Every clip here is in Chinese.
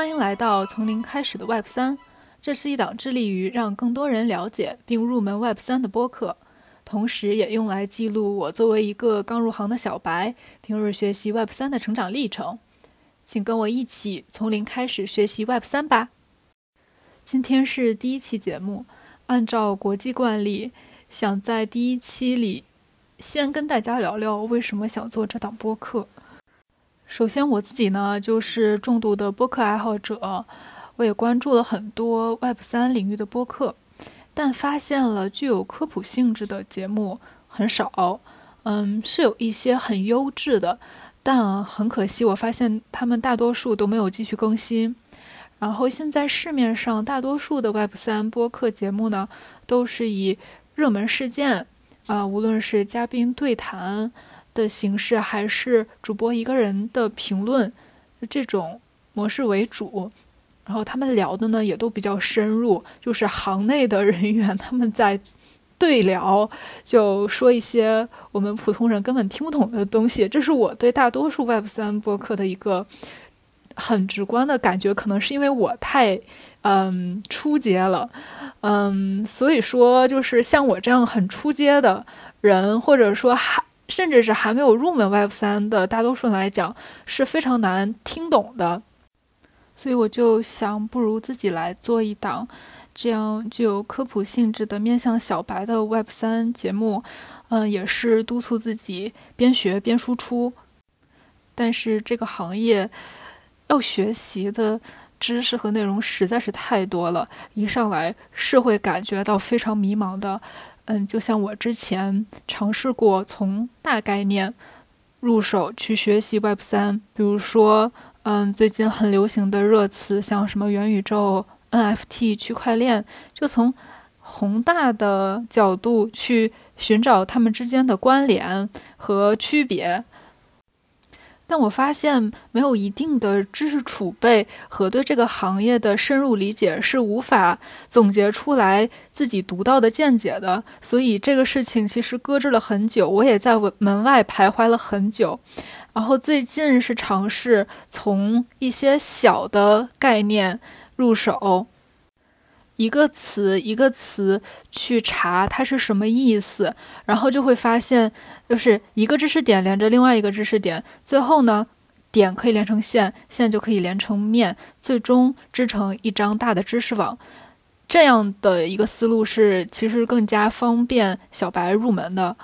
欢迎来到从零开始的 Web 三。这是一档致力于让更多人了解并入门 Web 三的播客，同时也用来记录我作为一个刚入行的小白，平日学习 Web 三的成长历程。请跟我一起从零开始学习 Web 三吧。今天是第一期节目，按照国际惯例，想在第一期里先跟大家聊聊为什么想做这档播客。首先，我自己呢就是重度的播客爱好者，我也关注了很多 Web 三领域的播客，但发现了具有科普性质的节目很少。嗯，是有一些很优质的，但很可惜，我发现他们大多数都没有继续更新。然后，现在市面上大多数的 Web 三播客节目呢，都是以热门事件，啊，无论是嘉宾对谈。的形式还是主播一个人的评论这种模式为主，然后他们聊的呢也都比较深入，就是行内的人员他们在对聊，就说一些我们普通人根本听不懂的东西。这是我对大多数 Web 三播客的一个很直观的感觉，可能是因为我太嗯出街了，嗯，所以说就是像我这样很出街的人，或者说还。甚至是还没有入门 Web 三的大多数人来讲是非常难听懂的，所以我就想，不如自己来做一档这样具有科普性质的面向小白的 Web 三节目，嗯，也是督促自己边学边输出。但是这个行业要学习的知识和内容实在是太多了，一上来是会感觉到非常迷茫的。嗯，就像我之前尝试过从大概念入手去学习 Web 三，比如说，嗯，最近很流行的热词，像什么元宇宙、NFT、区块链，就从宏大的角度去寻找它们之间的关联和区别。但我发现，没有一定的知识储备和对这个行业的深入理解，是无法总结出来自己独到的见解的。所以这个事情其实搁置了很久，我也在门外徘徊了很久。然后最近是尝试从一些小的概念入手。一个词一个词去查它是什么意思，然后就会发现，就是一个知识点连着另外一个知识点，最后呢，点可以连成线，线就可以连成面，最终织成一张大的知识网。这样的一个思路是其实更加方便小白入门的。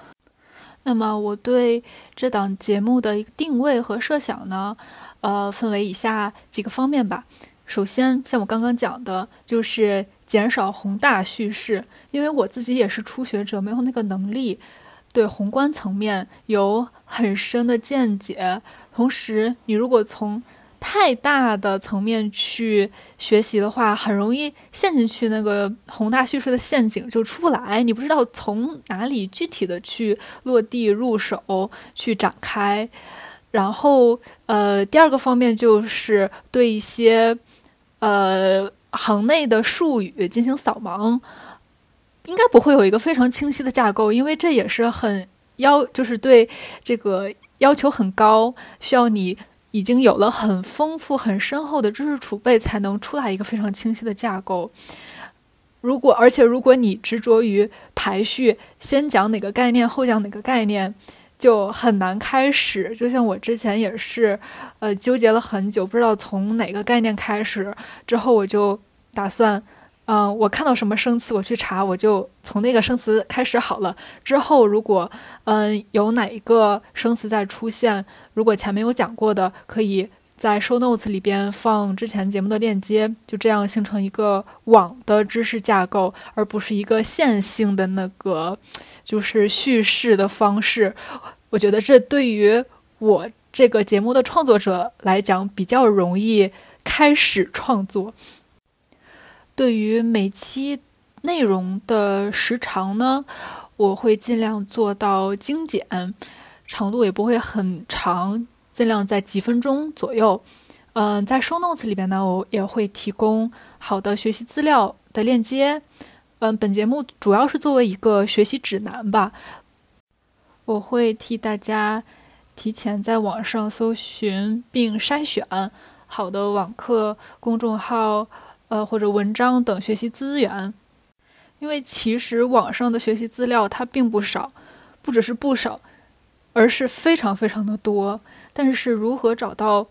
那么我对这档节目的一个定位和设想呢，呃，分为以下几个方面吧。首先，像我刚刚讲的，就是。减少宏大叙事，因为我自己也是初学者，没有那个能力对宏观层面有很深的见解。同时，你如果从太大的层面去学习的话，很容易陷进去那个宏大叙事的陷阱，就出不来。你不知道从哪里具体的去落地入手去展开。然后，呃，第二个方面就是对一些，呃。行内的术语进行扫盲，应该不会有一个非常清晰的架构，因为这也是很要，就是对这个要求很高，需要你已经有了很丰富、很深厚的知识储备，才能出来一个非常清晰的架构。如果，而且如果你执着于排序，先讲哪个概念，后讲哪个概念。就很难开始，就像我之前也是，呃，纠结了很久，不知道从哪个概念开始。之后我就打算，嗯，我看到什么生词，我去查，我就从那个生词开始好了。之后如果，嗯，有哪一个生词再出现，如果前面有讲过的，可以在 show notes 里边放之前节目的链接，就这样形成一个网的知识架构，而不是一个线性的那个。就是叙事的方式，我觉得这对于我这个节目的创作者来讲比较容易开始创作。对于每期内容的时长呢，我会尽量做到精简，长度也不会很长，尽量在几分钟左右。嗯，在 show notes 里边呢，我也会提供好的学习资料的链接。嗯，本节目主要是作为一个学习指南吧。我会替大家提前在网上搜寻并筛选，好的网课、公众号，呃或者文章等学习资源。因为其实网上的学习资料它并不少，不只是不少，而是非常非常的多。但是如何找到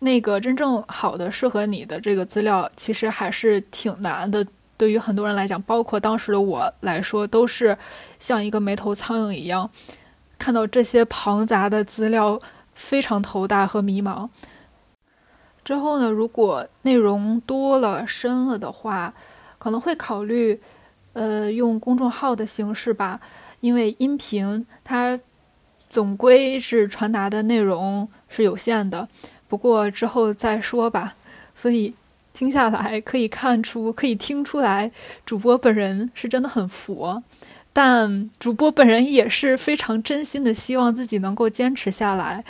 那个真正好的、适合你的这个资料，其实还是挺难的。对于很多人来讲，包括当时的我来说，都是像一个没头苍蝇一样，看到这些庞杂的资料，非常头大和迷茫。之后呢，如果内容多了、深了的话，可能会考虑，呃，用公众号的形式吧，因为音频它总归是传达的内容是有限的。不过之后再说吧。所以。听下来可以看出，可以听出来，主播本人是真的很佛，但主播本人也是非常真心的希望自己能够坚持下来，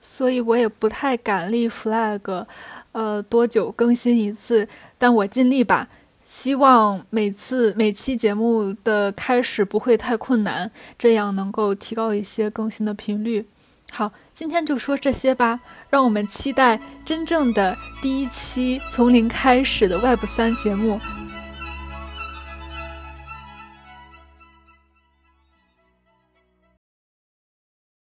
所以我也不太敢立 flag，呃，多久更新一次？但我尽力吧，希望每次每期节目的开始不会太困难，这样能够提高一些更新的频率。好，今天就说这些吧。让我们期待真正的第一期从零开始的 Web 三节目。